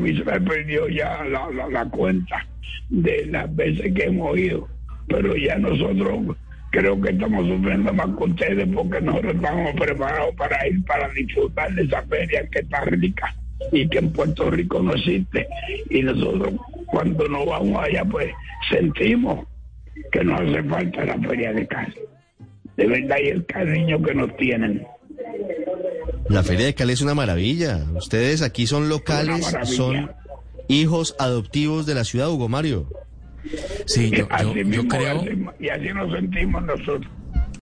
mí se me perdió ya la, cuenta de las veces que hemos ido, pero ya nosotros creo que estamos sufriendo más con ustedes porque nosotros estamos preparados para ir para disfrutar de esa feria que está rica y que en Puerto Rico no existe. Y nosotros cuando nos vamos allá pues sentimos que nos hace falta la feria de Cali. De verdad y el cariño que nos tienen. La Feria de Cali es una maravilla. Ustedes aquí son locales, son hijos adoptivos de la ciudad, Hugo Mario. Sí, yo, yo, Así yo mismo, creo... y así nos sentimos nosotros.